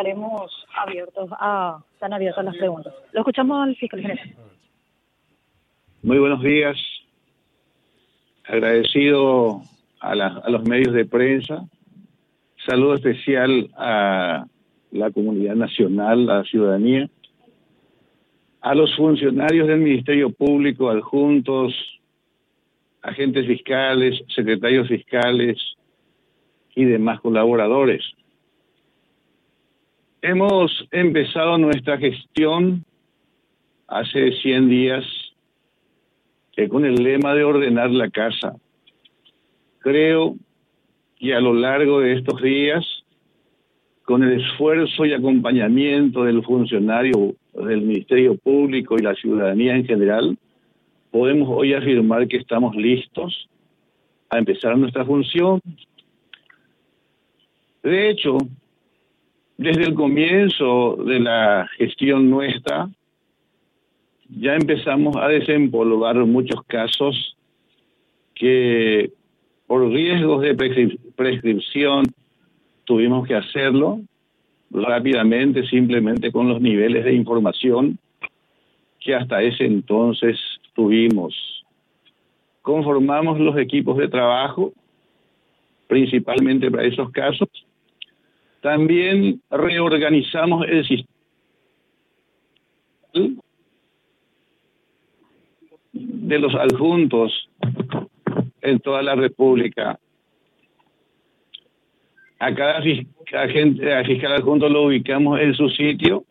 estaremos abiertos a, están abiertas las preguntas. Lo escuchamos al fiscal general. Muy buenos días. Agradecido a, a los medios de prensa. Saludo especial a la comunidad nacional, a la ciudadanía, a los funcionarios del Ministerio Público, adjuntos, agentes fiscales, secretarios fiscales y demás colaboradores. Hemos empezado nuestra gestión hace 100 días eh, con el lema de ordenar la casa. Creo que a lo largo de estos días, con el esfuerzo y acompañamiento del funcionario del Ministerio Público y la ciudadanía en general, podemos hoy afirmar que estamos listos a empezar nuestra función. De hecho, desde el comienzo de la gestión nuestra, ya empezamos a desempolvar muchos casos que por riesgos de prescripción tuvimos que hacerlo rápidamente, simplemente con los niveles de información que hasta ese entonces tuvimos. Conformamos los equipos de trabajo, principalmente para esos casos. También reorganizamos el sistema de los adjuntos en toda la República. A cada a fiscal adjunto lo ubicamos en su sitio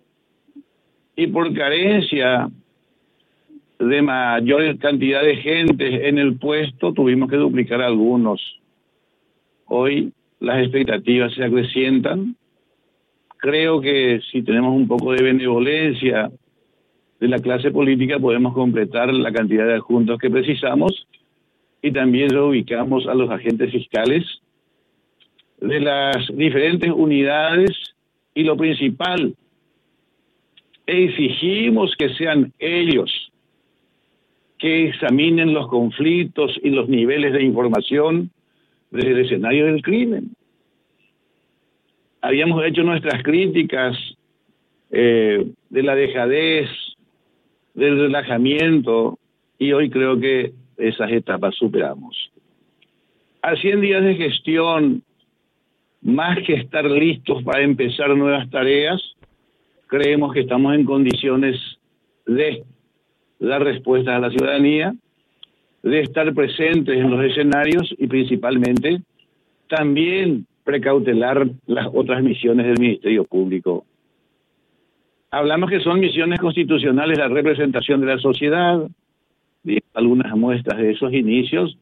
y por carencia de mayor cantidad de gente en el puesto tuvimos que duplicar algunos. Hoy las expectativas se acrecientan. Creo que si tenemos un poco de benevolencia de la clase política podemos completar la cantidad de adjuntos que precisamos y también reubicamos a los agentes fiscales de las diferentes unidades y lo principal, exigimos que sean ellos que examinen los conflictos y los niveles de información del escenario del crimen. Habíamos hecho nuestras críticas eh, de la dejadez, del relajamiento y hoy creo que esas etapas superamos. A 100 días de gestión, más que estar listos para empezar nuevas tareas, creemos que estamos en condiciones de dar respuestas a la ciudadanía, de estar presentes en los escenarios y principalmente también precautelar las otras misiones del Ministerio Público Hablamos que son misiones constitucionales la representación de la sociedad, algunas muestras de esos inicios,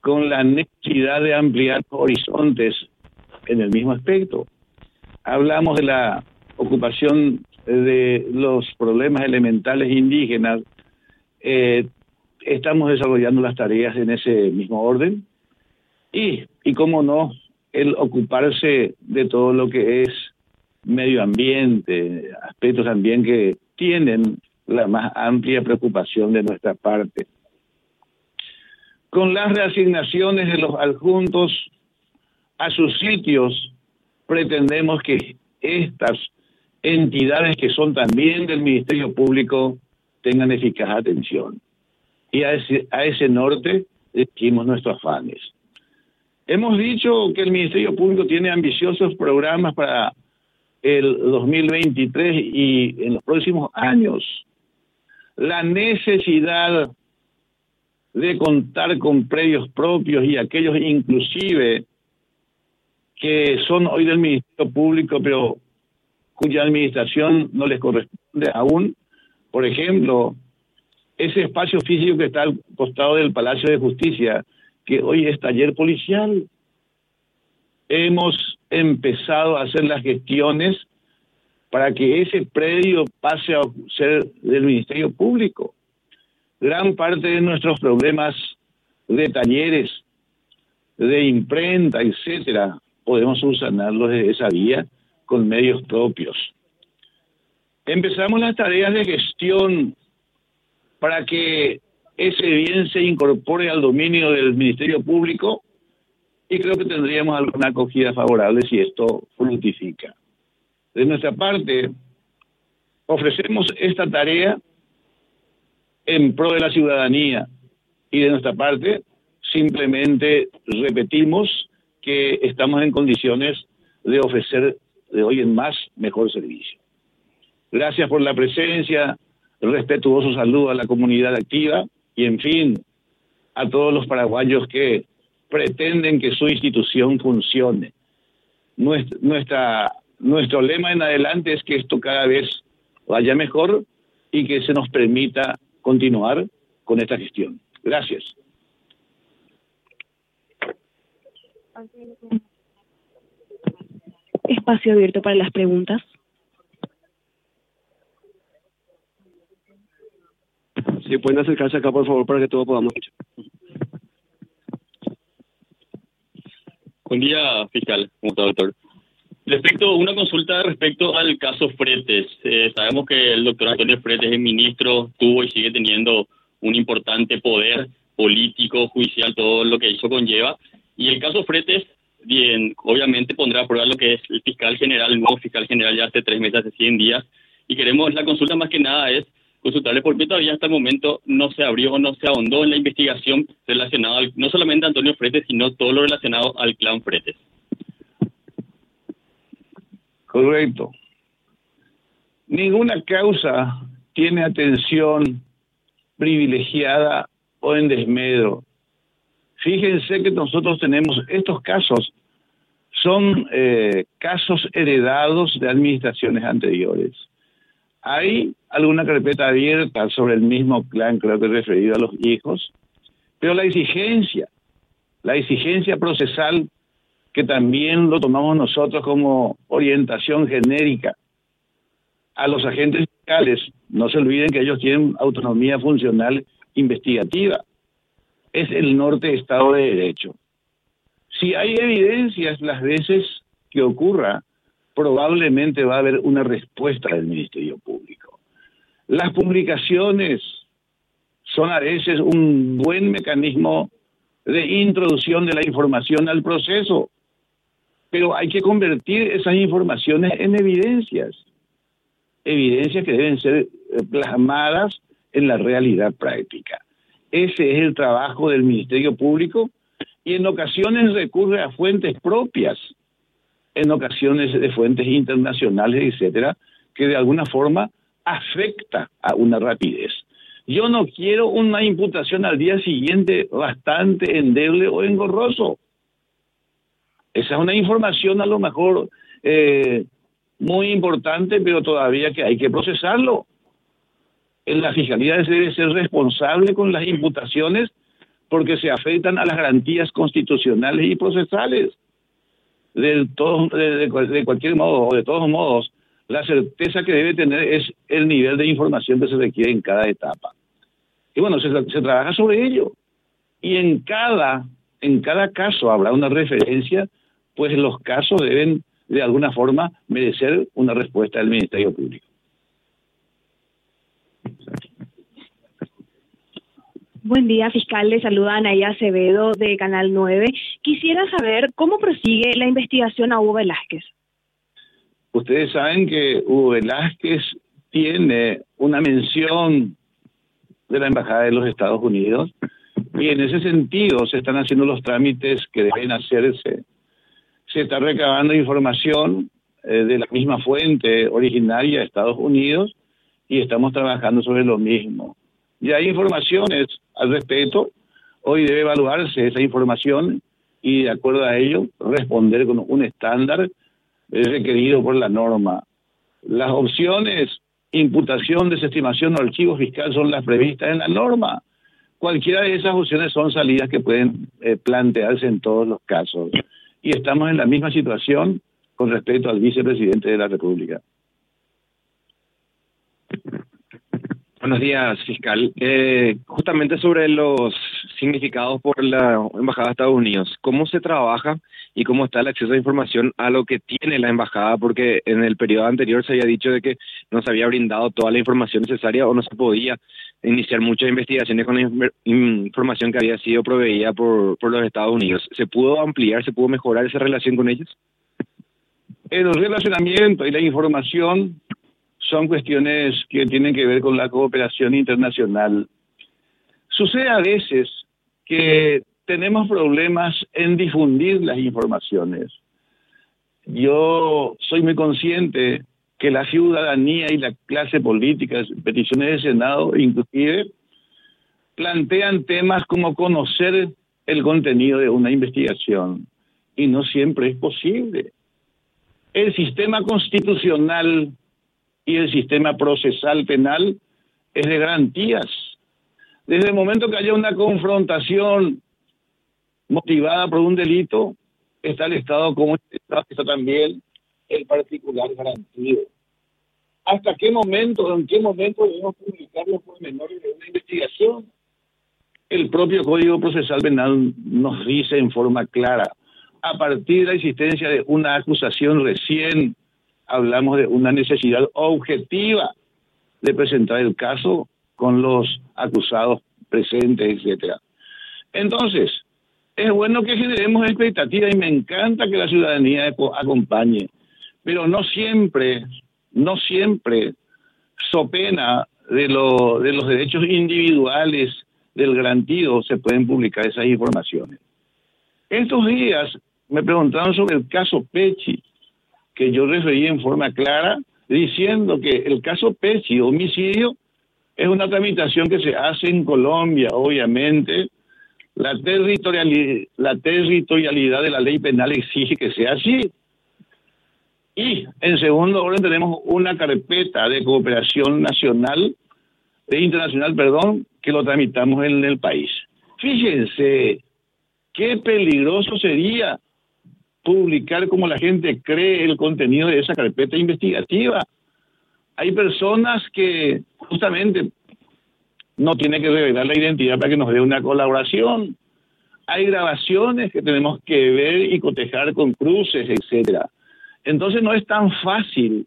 con la necesidad de ampliar horizontes en el mismo aspecto. Hablamos de la ocupación de los problemas elementales indígenas. Eh, estamos desarrollando las tareas en ese mismo orden. Y, y cómo no, el ocuparse de todo lo que es medio ambiente, aspectos también que tienen la más amplia preocupación de nuestra parte. Con las reasignaciones de los adjuntos a sus sitios, pretendemos que estas entidades que son también del Ministerio Público tengan eficaz atención. Y a ese, a ese norte dirigimos nuestros afanes. Hemos dicho que el Ministerio Público tiene ambiciosos programas para el 2023 y en los próximos años. La necesidad de contar con predios propios y aquellos inclusive que son hoy del Ministerio Público, pero cuya administración no les corresponde aún. Por ejemplo, ese espacio físico que está al costado del Palacio de Justicia, que hoy es taller policial. Hemos empezado a hacer las gestiones para que ese predio pase a ser del Ministerio Público. Gran parte de nuestros problemas de talleres, de imprenta, etcétera, podemos subsanarlos de esa vía con medios propios. Empezamos las tareas de gestión para que ese bien se incorpore al dominio del Ministerio Público y creo que tendríamos alguna acogida favorable si esto fructifica. De nuestra parte, ofrecemos esta tarea en pro de la ciudadanía y de nuestra parte simplemente repetimos que estamos en condiciones de ofrecer de hoy en más mejor servicio. Gracias por la presencia, respetuoso saludo a la comunidad activa y en fin a todos los paraguayos que pretenden que su institución funcione. Nuestro lema en adelante es que esto cada vez vaya mejor y que se nos permita continuar con esta gestión. Gracias. Espacio abierto para las preguntas. Si pueden acercarse acá, por favor, para que todos podamos escuchar. Buen día, fiscal. ¿Cómo está, doctor? Respecto, una consulta respecto al caso Fretes. Eh, sabemos que el doctor Antonio Fretes es ministro, tuvo y sigue teniendo un importante poder político, judicial, todo lo que eso conlleva. Y el caso Fretes, bien, obviamente pondrá a prueba lo que es el fiscal general, el nuevo fiscal general ya hace tres meses, hace 100 días. Y queremos, la consulta más que nada es consultarle por qué todavía hasta el momento no se abrió o no se ahondó en la investigación relacionada no solamente a Antonio Fretes, sino todo lo relacionado al clan Fretes. Correcto. Ninguna causa tiene atención privilegiada o en desmedro. Fíjense que nosotros tenemos estos casos, son eh, casos heredados de administraciones anteriores. Hay alguna carpeta abierta sobre el mismo clan, creo que referido a los hijos, pero la exigencia, la exigencia procesal que también lo tomamos nosotros como orientación genérica a los agentes fiscales, no se olviden que ellos tienen autonomía funcional investigativa, es el norte Estado de Derecho. Si hay evidencias las veces que ocurra, probablemente va a haber una respuesta del Ministerio Público. Las publicaciones son a veces un buen mecanismo de introducción de la información al proceso, pero hay que convertir esas informaciones en evidencias, evidencias que deben ser plasmadas en la realidad práctica. Ese es el trabajo del Ministerio Público y en ocasiones recurre a fuentes propias en ocasiones de fuentes internacionales, etcétera, que de alguna forma afecta a una rapidez. Yo no quiero una imputación al día siguiente bastante endeble o engorroso. Esa es una información a lo mejor eh, muy importante, pero todavía que hay que procesarlo. En la fiscalía debe ser responsable con las imputaciones porque se afectan a las garantías constitucionales y procesales de, todo, de, cualquier modo o de todos modos, la certeza que debe tener es el nivel de información que se requiere en cada etapa. Y bueno, se, se trabaja sobre ello. Y en cada, en cada caso habrá una referencia, pues los casos deben de alguna forma merecer una respuesta del Ministerio Público. Buen día, fiscal. Le saluda Anaya Acevedo de Canal 9. Quisiera saber cómo prosigue la investigación a Hugo Velázquez. Ustedes saben que Hugo Velázquez tiene una mención de la Embajada de los Estados Unidos y en ese sentido se están haciendo los trámites que deben hacerse. Se está recabando información eh, de la misma fuente originaria de Estados Unidos y estamos trabajando sobre lo mismo. Y hay informaciones al respecto. Hoy debe evaluarse esa información y de acuerdo a ello responder con un estándar requerido por la norma. Las opciones imputación, desestimación o archivo fiscal son las previstas en la norma. Cualquiera de esas opciones son salidas que pueden eh, plantearse en todos los casos. Y estamos en la misma situación con respecto al vicepresidente de la República. Buenos días, fiscal. Eh, justamente sobre los significados por la Embajada de Estados Unidos, ¿cómo se trabaja y cómo está el acceso a información a lo que tiene la Embajada? Porque en el periodo anterior se había dicho de que no se había brindado toda la información necesaria o no se podía iniciar muchas investigaciones con la información que había sido proveída por, por los Estados Unidos. ¿Se pudo ampliar, se pudo mejorar esa relación con ellos? El relacionamiento y la información son cuestiones que tienen que ver con la cooperación internacional. Sucede a veces que tenemos problemas en difundir las informaciones. Yo soy muy consciente que la ciudadanía y la clase política, peticiones del Senado inclusive, plantean temas como conocer el contenido de una investigación y no siempre es posible. El sistema constitucional y el sistema procesal penal es de garantías. Desde el momento que haya una confrontación motivada por un delito, está el Estado como está, está también el particular garantido. ¿Hasta qué momento, en qué momento debemos publicar los pormenores de una investigación? El propio Código Procesal Penal nos dice en forma clara, a partir de la existencia de una acusación recién, hablamos de una necesidad objetiva de presentar el caso con los acusados presentes, etcétera. Entonces, es bueno que generemos expectativa y me encanta que la ciudadanía acompañe, pero no siempre, no siempre, so pena de, lo, de los derechos individuales del garantido se pueden publicar esas informaciones. Estos días me preguntaron sobre el caso Pechi, que yo referí en forma clara, diciendo que el caso Pechi, homicidio, es una tramitación que se hace en Colombia, obviamente, la territorialidad, la territorialidad de la ley penal exige que sea así. Y en segundo orden tenemos una carpeta de cooperación nacional, de internacional, perdón, que lo tramitamos en el país. Fíjense qué peligroso sería publicar como la gente cree el contenido de esa carpeta investigativa. Hay personas que justamente no tiene que revelar la identidad para que nos dé una colaboración. Hay grabaciones que tenemos que ver y cotejar con cruces, etcétera. Entonces no es tan fácil,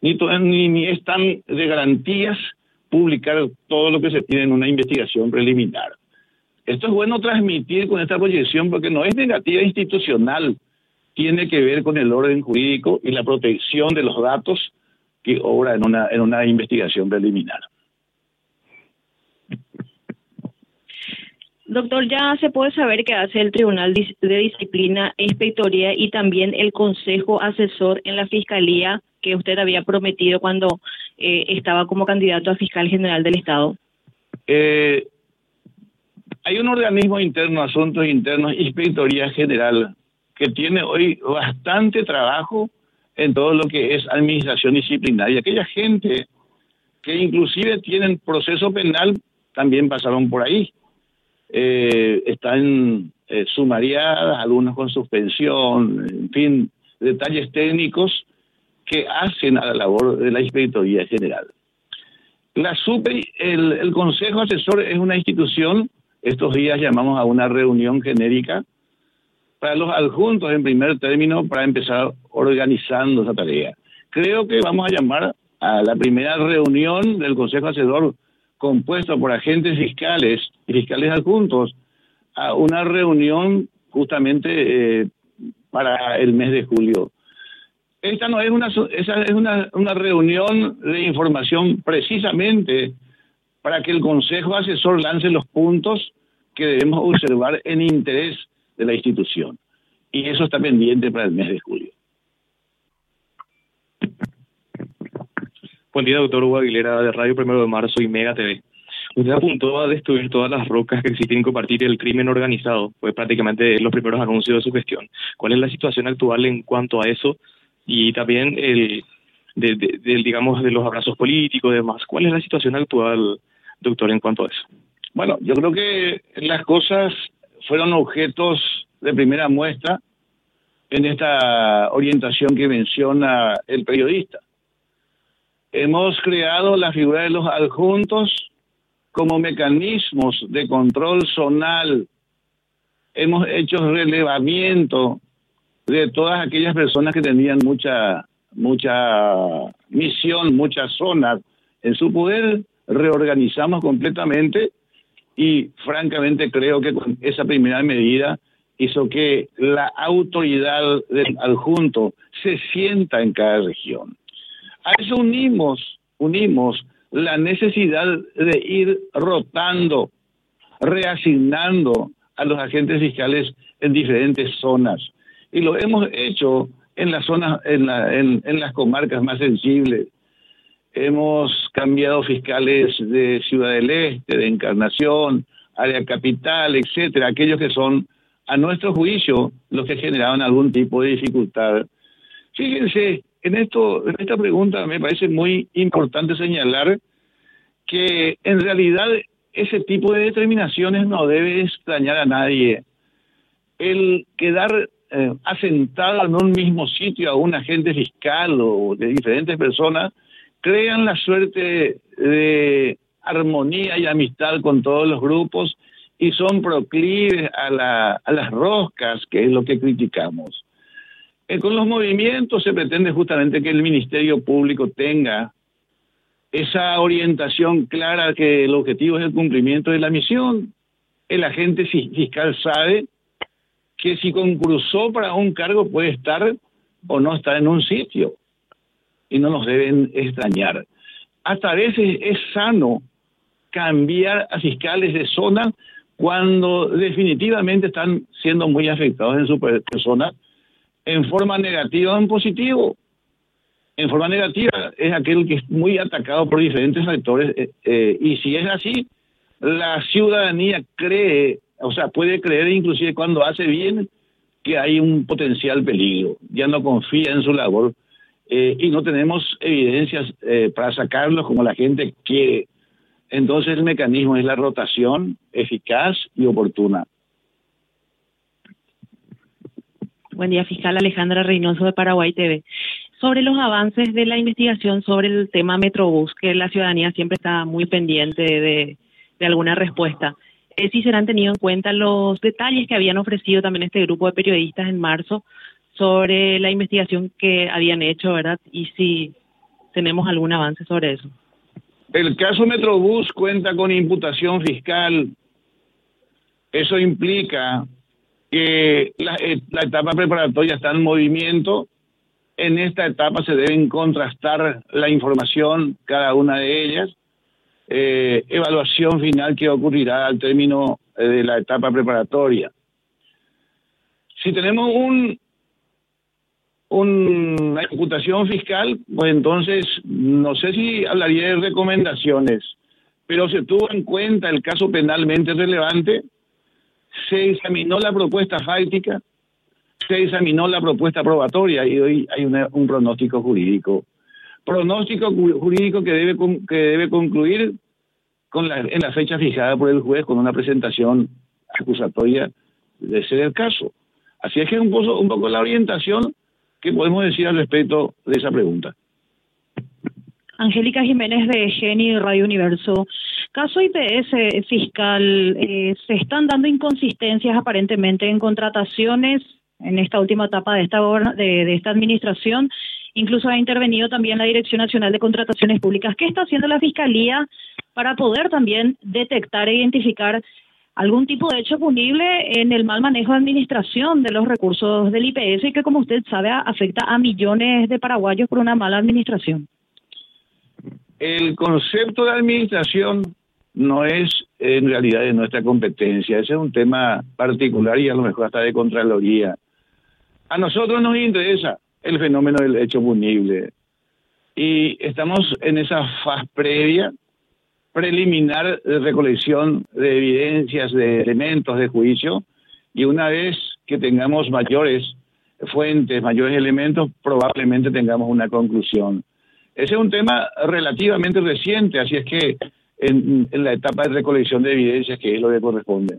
ni, ni, ni es tan de garantías publicar todo lo que se tiene en una investigación preliminar. Esto es bueno transmitir con esta proyección porque no es negativa institucional, tiene que ver con el orden jurídico y la protección de los datos que obra en una, en una investigación preliminar. Doctor, ya se puede saber qué hace el Tribunal de Disciplina e Inspectoría y también el Consejo Asesor en la Fiscalía que usted había prometido cuando eh, estaba como candidato a fiscal general del Estado. Eh, hay un organismo interno, Asuntos Internos, Inspectoría General, que tiene hoy bastante trabajo en todo lo que es administración disciplinaria. Aquella gente que inclusive tienen proceso penal también pasaron por ahí eh, están eh, sumariadas, algunas con suspensión, en fin, detalles técnicos que hacen a la labor de la Inspectoría General. La super, el, el Consejo Asesor es una institución, estos días llamamos a una reunión genérica, para los adjuntos en primer término para empezar organizando esa tarea. Creo que vamos a llamar a la primera reunión del Consejo Asesor compuesto por agentes fiscales y fiscales adjuntos a una reunión justamente eh, para el mes de julio. Esta no es una esa es una, una reunión de información precisamente para que el Consejo Asesor lance los puntos que debemos observar en interés de la institución. Y eso está pendiente para el mes de julio. Buen día, doctor Hugo Aguilera, de Radio Primero de Marzo y Mega TV. Usted apuntó a destruir todas las rocas que existen y compartir el crimen organizado, pues prácticamente los primeros anuncios de su gestión. ¿Cuál es la situación actual en cuanto a eso? Y también el, de, de, digamos, de los abrazos políticos y demás. ¿Cuál es la situación actual, doctor, en cuanto a eso? Bueno, yo creo que las cosas fueron objetos de primera muestra en esta orientación que menciona el periodista. Hemos creado la figura de los adjuntos como mecanismos de control zonal. Hemos hecho relevamiento de todas aquellas personas que tenían mucha mucha misión, muchas zonas en su poder, reorganizamos completamente y francamente creo que con esa primera medida hizo que la autoridad del adjunto se sienta en cada región. A eso unimos, unimos la necesidad de ir rotando, reasignando a los agentes fiscales en diferentes zonas. Y lo hemos hecho en las zonas, en, la, en, en las comarcas más sensibles. Hemos cambiado fiscales de Ciudad del Este, de Encarnación, área capital, etcétera, aquellos que son, a nuestro juicio, los que generaban algún tipo de dificultad. Fíjense, en esto, en esta pregunta me parece muy importante señalar que en realidad ese tipo de determinaciones no debe extrañar a nadie. El quedar eh, asentado en un mismo sitio a un agente fiscal o de diferentes personas crean la suerte de armonía y amistad con todos los grupos y son proclives a, la, a las roscas, que es lo que criticamos. Eh, con los movimientos se pretende justamente que el Ministerio Público tenga esa orientación clara que el objetivo es el cumplimiento de la misión. El agente fiscal sabe que si concursó para un cargo puede estar o no estar en un sitio y no nos deben extrañar. Hasta veces es sano cambiar a fiscales de zona cuando definitivamente están siendo muy afectados en su persona en forma negativa o en positivo. En forma negativa es aquel que es muy atacado por diferentes sectores eh, eh, y si es así, la ciudadanía cree, o sea, puede creer inclusive cuando hace bien que hay un potencial peligro, ya no confía en su labor eh, y no tenemos evidencias para sacarlos como la gente quiere entonces el mecanismo es la rotación eficaz y oportuna. Buen día, fiscal Alejandra Reynoso de Paraguay TV. Sobre los avances de la investigación sobre el tema Metrobús, que la ciudadanía siempre está muy pendiente de, de alguna respuesta. Eh, si serán tenido en cuenta los detalles que habían ofrecido también este grupo de periodistas en marzo sobre la investigación que habían hecho, ¿verdad? Y si tenemos algún avance sobre eso. El caso Metrobús cuenta con imputación fiscal. Eso implica que la, eh, etapa preparatoria está en movimiento. En esta etapa se deben contrastar la información, cada una de ellas. Eh, evaluación final que ocurrirá al término eh, de la etapa preparatoria. Si tenemos un una imputación fiscal, pues entonces no sé si hablaría de recomendaciones, pero se tuvo en cuenta el caso penalmente relevante, se examinó la propuesta fáctica, se examinó la propuesta probatoria y hoy hay un pronóstico jurídico. Pronóstico jurídico que debe, que debe concluir con la, en la fecha fijada por el juez con una presentación acusatoria de ser el caso. Así es que un un poco la orientación ¿Qué podemos decir al respecto de esa pregunta? Angélica Jiménez de Geni Radio Universo. Caso IPS fiscal, eh, se están dando inconsistencias aparentemente en contrataciones en esta última etapa de esta, de, de esta administración. Incluso ha intervenido también la Dirección Nacional de Contrataciones Públicas. ¿Qué está haciendo la Fiscalía para poder también detectar e identificar algún tipo de hecho punible en el mal manejo de administración de los recursos del IPS que, como usted sabe, afecta a millones de paraguayos por una mala administración. El concepto de administración no es en realidad de nuestra competencia, ese es un tema particular y a lo mejor hasta de Contraloría. A nosotros nos interesa el fenómeno del hecho punible y estamos en esa fase previa preliminar de recolección de evidencias, de elementos de juicio, y una vez que tengamos mayores fuentes, mayores elementos, probablemente tengamos una conclusión. Ese es un tema relativamente reciente, así es que en, la etapa de recolección de evidencias, que es lo que corresponde.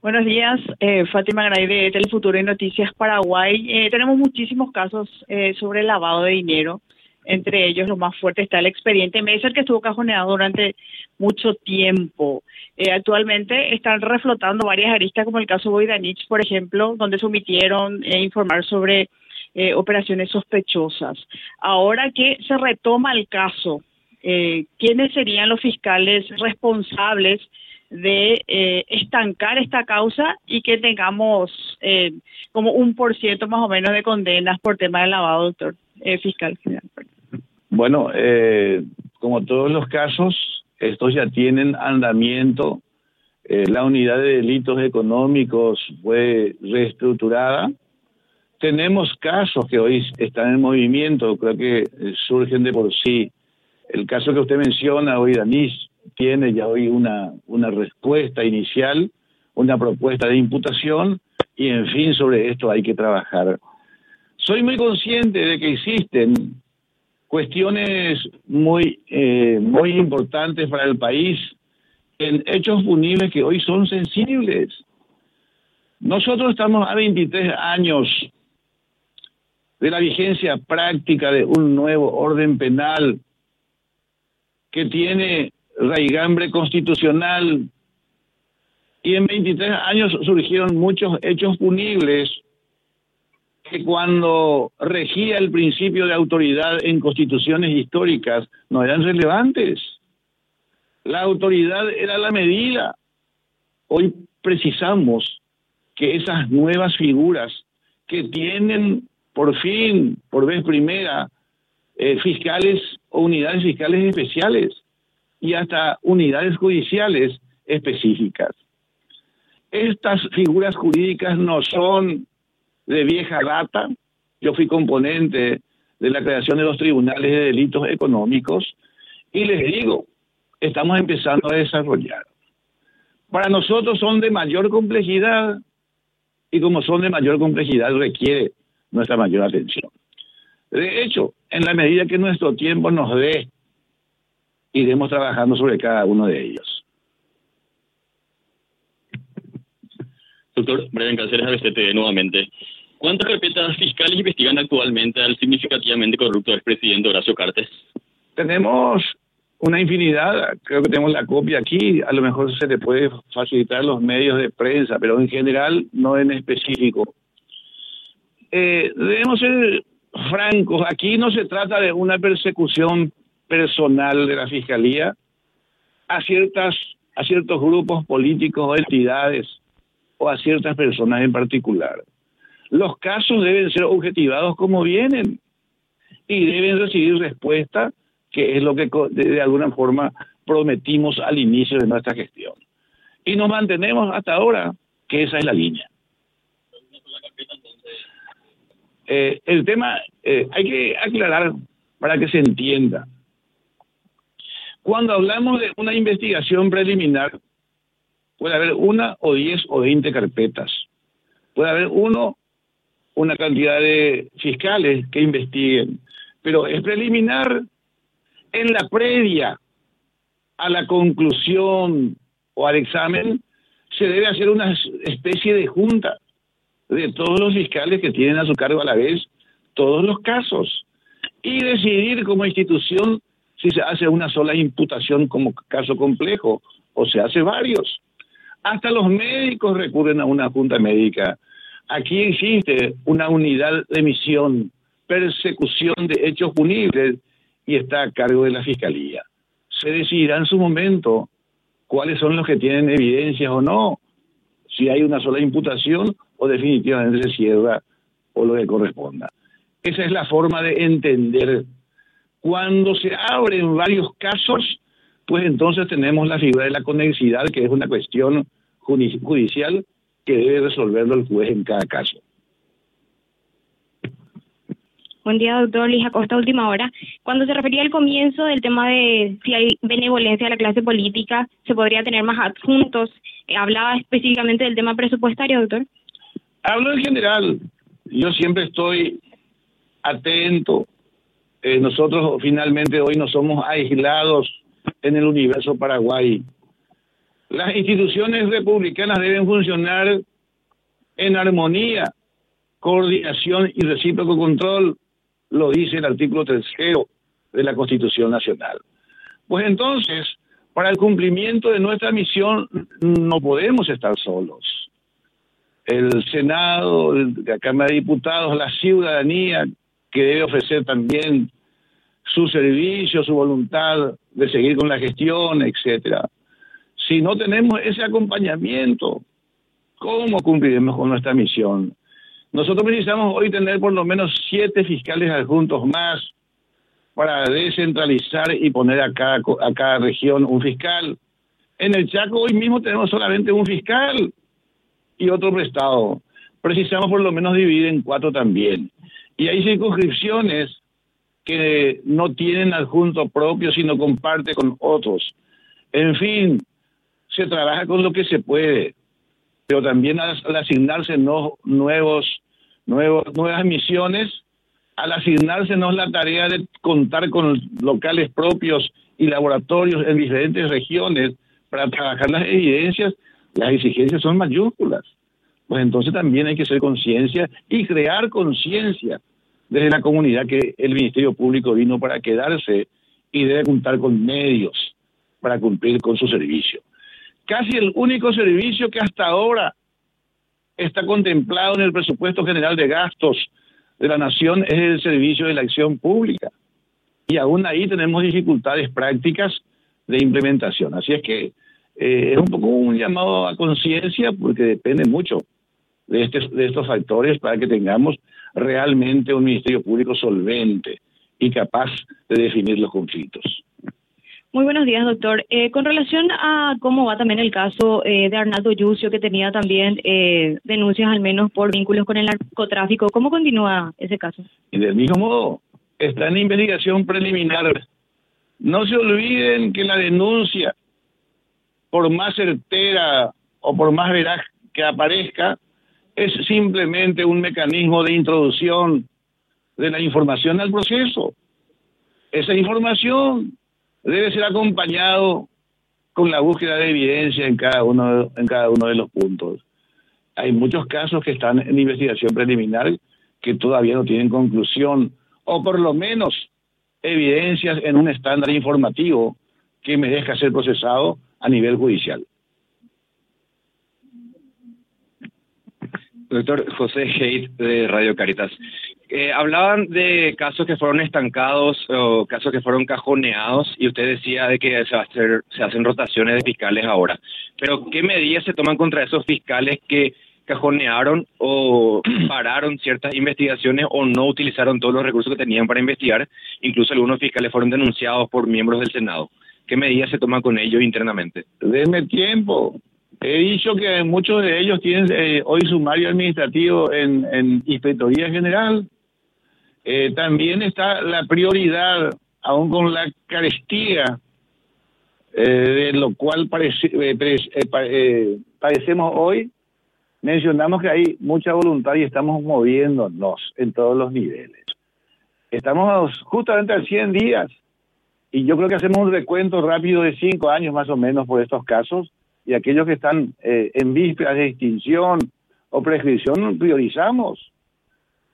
Buenos días, eh, Fátima Gray de Telefuturo y Noticias Paraguay. Eh, tenemos muchísimos casos eh, sobre lavado de dinero entre ellos lo más fuerte está el expediente Messer que estuvo cajoneado durante mucho tiempo. Eh, actualmente están reflotando varias aristas como el caso Boydanich, por ejemplo, donde se omitieron eh, informar sobre eh, operaciones sospechosas. Ahora que se retoma el caso, ¿quiénes serían los fiscales responsables de eh, estancar esta causa y que tengamos eh, como un por ciento más o menos de condenas por tema de lavado, doctor eh, fiscal general. Bueno, eh, como todos los casos, estos ya tienen andamiento. Eh, la unidad de delitos económicos fue reestructurada. Tenemos casos que hoy están en movimiento, creo que eh, surgen de por sí. El caso que usted menciona hoy, Danis, tiene ya hoy una, una respuesta inicial, una propuesta de imputación y, en fin, sobre esto hay que trabajar. Soy muy consciente de que existen cuestiones muy, eh, muy importantes para el país en hechos punibles que hoy son sensibles. Nosotros estamos a 23 años de la vigencia práctica de un nuevo orden penal que tiene raigambre constitucional y en 23 años surgieron muchos hechos punibles que cuando regía el principio de autoridad en constituciones históricas no eran relevantes. La autoridad era la medida. Hoy precisamos que esas nuevas figuras que tienen por fin, por vez primera, eh, fiscales o unidades fiscales especiales y hasta unidades judiciales específicas. Estas figuras jurídicas no son de vieja data. Yo fui componente de la creación de los tribunales de delitos económicos y les digo, estamos empezando a desarrollar. Para nosotros son de mayor complejidad y como son de mayor complejidad requiere nuestra mayor atención. De hecho, en la medida que nuestro tiempo nos dé, iremos trabajando sobre cada uno de ellos. Doctor Brian Cáceres, ABCT, nuevamente. ¿Cuántas carpetas fiscales investigan actualmente al significativamente corrupto expresidente Horacio Cartes? Tenemos una infinidad, creo que tenemos la copia aquí, a lo mejor se le puede facilitar los medios de prensa, pero en general no en específico. Eh, debemos ser francos, aquí no se trata de una persecución personal de la Fiscalía a, ciertas, a ciertos grupos políticos o entidades o a ciertas personas en particular. Los casos deben ser objetivados como vienen y deben recibir respuesta, que es lo que de alguna forma prometimos al inicio de nuestra gestión. Y nos mantenemos hasta ahora que esa es la línea. Eh, el tema eh, hay que aclarar para que se entienda. Cuando hablamos de una investigación preliminar, puede haber una o diez o veinte carpetas. Puede haber uno una cantidad de fiscales que investiguen, pero es preliminar en la previa a la conclusión o al examen se debe hacer una especie de junta de todos los fiscales que tienen a su cargo a la vez todos los casos y decidir como institución si se hace una sola imputación como caso complejo o se hace varios. Hasta los médicos recurren a una junta médica Aquí existe una unidad de misión, persecución de hechos punibles y está a cargo de la Fiscalía. Se decidirá en su momento cuáles son los que tienen evidencias o no, si hay una sola imputación o definitivamente se cierra o lo que corresponda. Esa es la forma de entender. Cuando se abren varios casos, pues entonces tenemos la figura de la conexidad, que es una cuestión judicial que debe resolverlo el juez en cada caso. Buen día, doctor Luis Acosta, última hora. Cuando se refería al comienzo del tema de si hay benevolencia a la clase política, se podría tener más adjuntos. Eh, ¿Hablaba específicamente del tema presupuestario, doctor? Hablo en general. Yo siempre estoy atento. Eh, nosotros finalmente hoy no somos aislados en el universo Paraguay. Las instituciones republicanas deben funcionar en armonía, coordinación y recíproco control, lo dice el artículo tercero de la Constitución Nacional. Pues entonces, para el cumplimiento de nuestra misión no podemos estar solos. El Senado, la Cámara de Diputados, la ciudadanía que debe ofrecer también su servicio, su voluntad de seguir con la gestión, etcétera Si no tenemos ese acompañamiento, ¿cómo cumpliremos con nuestra misión? Nosotros precisamos hoy tener por lo menos siete fiscales adjuntos más para descentralizar y poner a cada, a cada región un fiscal. En el Chaco hoy mismo tenemos solamente un fiscal y otro prestado. Precisamos por lo menos dividir en cuatro también. Y hay circunscripciones que no tienen adjunto propio, sino comparte con otros. En fin, se trabaja con lo que se puede, pero también al, asignarse nuevos, nuevos, nuevas misiones, al asignársenos la tarea de contar con locales propios y laboratorios en diferentes regiones para trabajar las evidencias, las exigencias son mayúsculas. Pues entonces también hay que ser conciencia y crear conciencia desde la comunidad que el Ministerio Público vino para quedarse y debe contar con medios para cumplir con su servicio. Casi el único servicio que hasta ahora está contemplado en el presupuesto general de gastos de la nación es el servicio de la acción pública. Y aún ahí tenemos dificultades prácticas de implementación. Así es que eh, es un poco un llamado a conciencia porque depende mucho de, este, de estos factores para que tengamos realmente un Ministerio Público solvente y capaz de definir los conflictos. Muy buenos días, doctor. Eh, con relación a cómo va también el caso eh, de Arnaldo Yucio, que tenía también eh, denuncias al menos por vínculos con el narcotráfico, ¿cómo continúa ese caso? Y del mismo modo, está en investigación preliminar. No se olviden que la denuncia, por más certera o por más veraz que aparezca, es simplemente un mecanismo de introducción de la información al proceso. Esa información debe ser acompañado con la búsqueda de evidencia en cada uno de los puntos. Hay muchos casos que están en investigación preliminar que todavía no tienen conclusión o por lo menos evidencias en un estándar informativo que merezca ser procesado a nivel judicial. Doctor José Haidt de Radio Caritas. Eh, hablaban de casos que fueron estancados o casos que fueron cajoneados y usted decía de que se, va a hacer, se hacen rotaciones de fiscales ahora. Pero ¿qué medidas se toman contra esos fiscales que cajonearon o pararon ciertas investigaciones o no utilizaron todos los recursos que tenían para investigar? Incluso algunos fiscales fueron denunciados por miembros del Senado. ¿Qué medidas se toman con ellos internamente? Denme tiempo. He dicho que muchos de ellos tienen eh, hoy sumario administrativo en, en Inspectoría General. Eh, también está la prioridad, aún con la carestía, eh, de lo cual parece, padecemos hoy, mencionamos que hay mucha voluntad y estamos moviéndonos en todos los niveles. Estamos justamente al 100 días y yo creo que hacemos un recuento rápido de cinco años más o menos por estos casos y aquellos que están eh, en vísperas de extinción o prescripción priorizamos.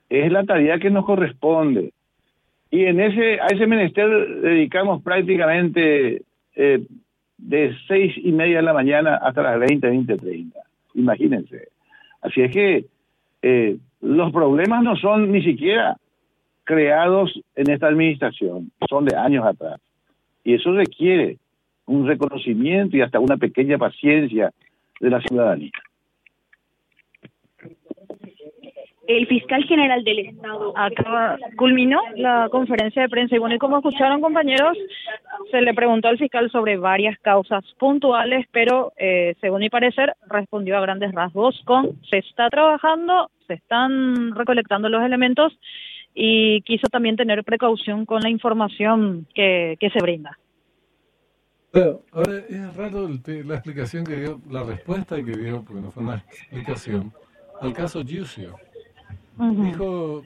Es la tarea que nos corresponde. Y en ese, a ese menester dedicamos prácticamente eh, de seis y media de la mañana hasta las 20, 20, 30. Imagínense. Así es que eh, los problemas no son ni siquiera creados en esta administración, son de años atrás. Y eso requiere un reconocimiento y hasta una pequeña paciencia de la ciudadanía. El fiscal general del Estado acaba, culminó la conferencia de prensa y bueno, y como escucharon compañeros, se le preguntó al fiscal sobre varias causas puntuales, pero eh, según mi parecer respondió a grandes rasgos con se está trabajando, se están recolectando los elementos y quiso también tener precaución con la información que, que se brinda ahora es raro la explicación que dio, la respuesta que dio, porque no fue una explicación, al caso Giusio. Dijo,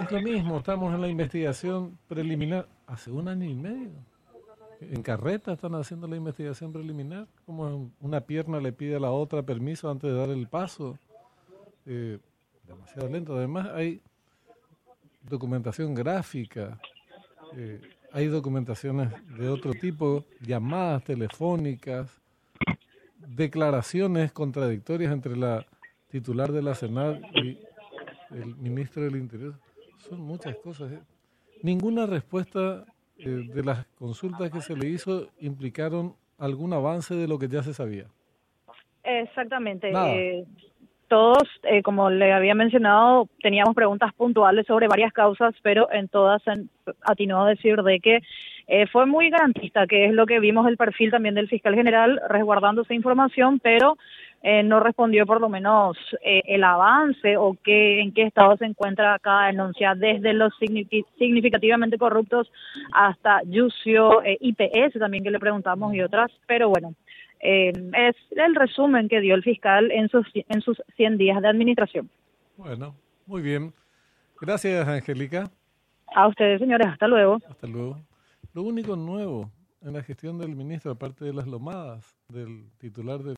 es lo mismo, estamos en la investigación preliminar. Hace un año y medio. En carreta están haciendo la investigación preliminar, como una pierna le pide a la otra permiso antes de dar el paso. Eh, demasiado lento. Además hay documentación gráfica. Eh, hay documentaciones de otro tipo, llamadas telefónicas, declaraciones contradictorias entre la titular de la Senad y el ministro del Interior. Son muchas cosas. ¿eh? Ninguna respuesta eh, de las consultas que se le hizo implicaron algún avance de lo que ya se sabía. Exactamente. Eh, todos, eh, como le había mencionado, teníamos preguntas puntuales sobre varias causas, pero en todas se atinó a decir de que eh, fue muy garantista, que es lo que vimos el perfil también del fiscal general, resguardando esa información, pero eh, no respondió por lo menos el avance o qué, en qué estado se encuentra cada denuncia, desde los significativamente corruptos hasta Yucio, IPS también que le preguntamos y otras, pero bueno. Eh, es el resumen que dio el fiscal en sus, en sus 100 días de administración. Bueno, muy bien. Gracias, Angélica. A ustedes, señores. Hasta luego. Hasta luego. Lo único nuevo en la gestión del ministro, aparte de las lomadas del titular del